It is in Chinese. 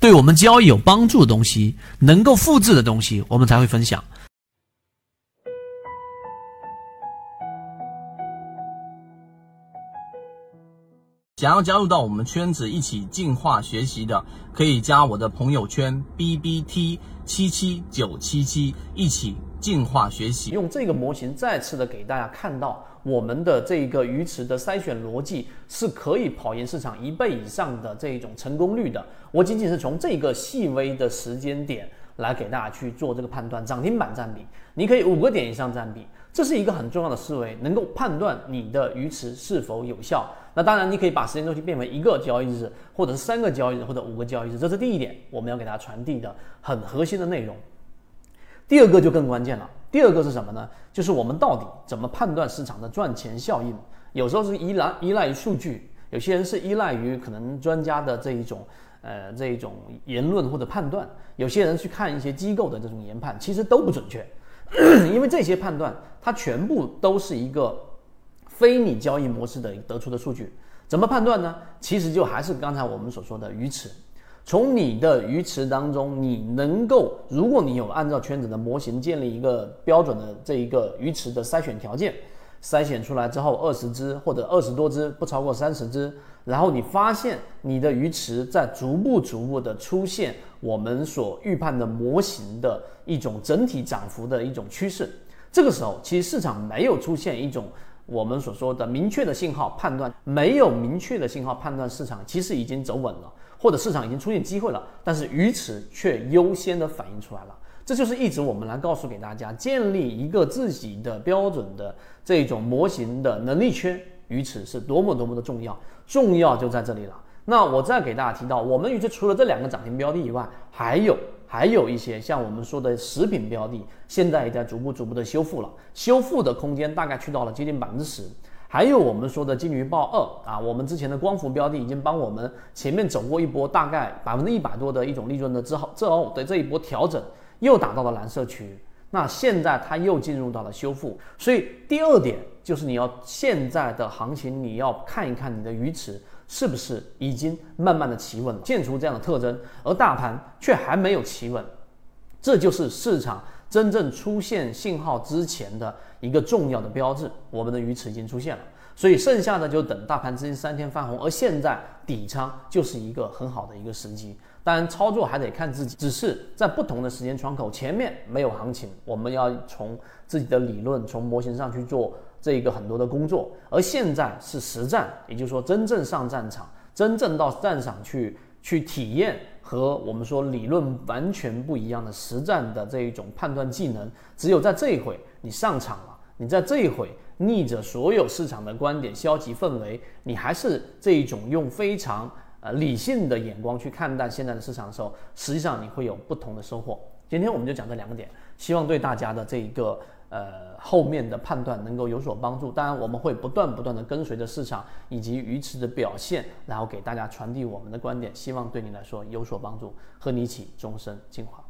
对我们交易有帮助的东西，能够复制的东西，我们才会分享。想要加入到我们圈子一起进化学习的，可以加我的朋友圈 B B T 七七九七七，一起进化学习。用这个模型再次的给大家看到。我们的这个鱼池的筛选逻辑是可以跑赢市场一倍以上的这一种成功率的。我仅仅是从这个细微的时间点来给大家去做这个判断。涨停板占比，你可以五个点以上占比，这是一个很重要的思维，能够判断你的鱼池是否有效。那当然，你可以把时间周期变为一个交易日，或者是三个交易日，或者五个交易日，这是第一点，我们要给大家传递的很核心的内容。第二个就更关键了。第二个是什么呢？就是我们到底怎么判断市场的赚钱效应？有时候是依赖依赖于数据，有些人是依赖于可能专家的这一种呃这一种言论或者判断，有些人去看一些机构的这种研判，其实都不准确，因为这些判断它全部都是一个非你交易模式的得出的数据。怎么判断呢？其实就还是刚才我们所说的鱼池。从你的鱼池当中，你能够，如果你有按照圈子的模型建立一个标准的这一个鱼池的筛选条件，筛选出来之后，二十只或者二十多只，不超过三十只，然后你发现你的鱼池在逐步逐步的出现我们所预判的模型的一种整体涨幅的一种趋势，这个时候其实市场没有出现一种我们所说的明确的信号判断，没有明确的信号判断市场其实已经走稳了。或者市场已经出现机会了，但是鱼池却优先的反映出来了，这就是一直我们来告诉给大家，建立一个自己的标准的这种模型的能力圈，于此是多么多么的重要，重要就在这里了。那我再给大家提到，我们鱼池除了这两个涨停标的以外，还有还有一些像我们说的食品标的，现在也在逐步逐步的修复了，修复的空间大概去到了接近百分之十。还有我们说的金鱼报二啊，我们之前的光伏标的已经帮我们前面走过一波大概百分之一百多的一种利润的之后，之后的这一波调整又打到了蓝色区域，那现在它又进入到了修复，所以第二点就是你要现在的行情你要看一看你的鱼池是不是已经慢慢的企稳，现出这样的特征，而大盘却还没有企稳，这就是市场。真正出现信号之前的一个重要的标志，我们的鱼池已经出现了，所以剩下的就等大盘资金三天翻红，而现在底仓就是一个很好的一个时机。当然操作还得看自己，只是在不同的时间窗口，前面没有行情，我们要从自己的理论、从模型上去做这一个很多的工作，而现在是实战，也就是说真正上战场，真正到战场去去体验。和我们说理论完全不一样的实战的这一种判断技能，只有在这一回你上场了，你在这一回逆着所有市场的观点、消极氛围，你还是这一种用非常呃理性的眼光去看待现在的市场的时候，实际上你会有不同的收获。今天我们就讲这两个点，希望对大家的这一个。呃，后面的判断能够有所帮助。当然，我们会不断不断的跟随着市场以及鱼池的表现，然后给大家传递我们的观点，希望对你来说有所帮助，和你一起终身进化。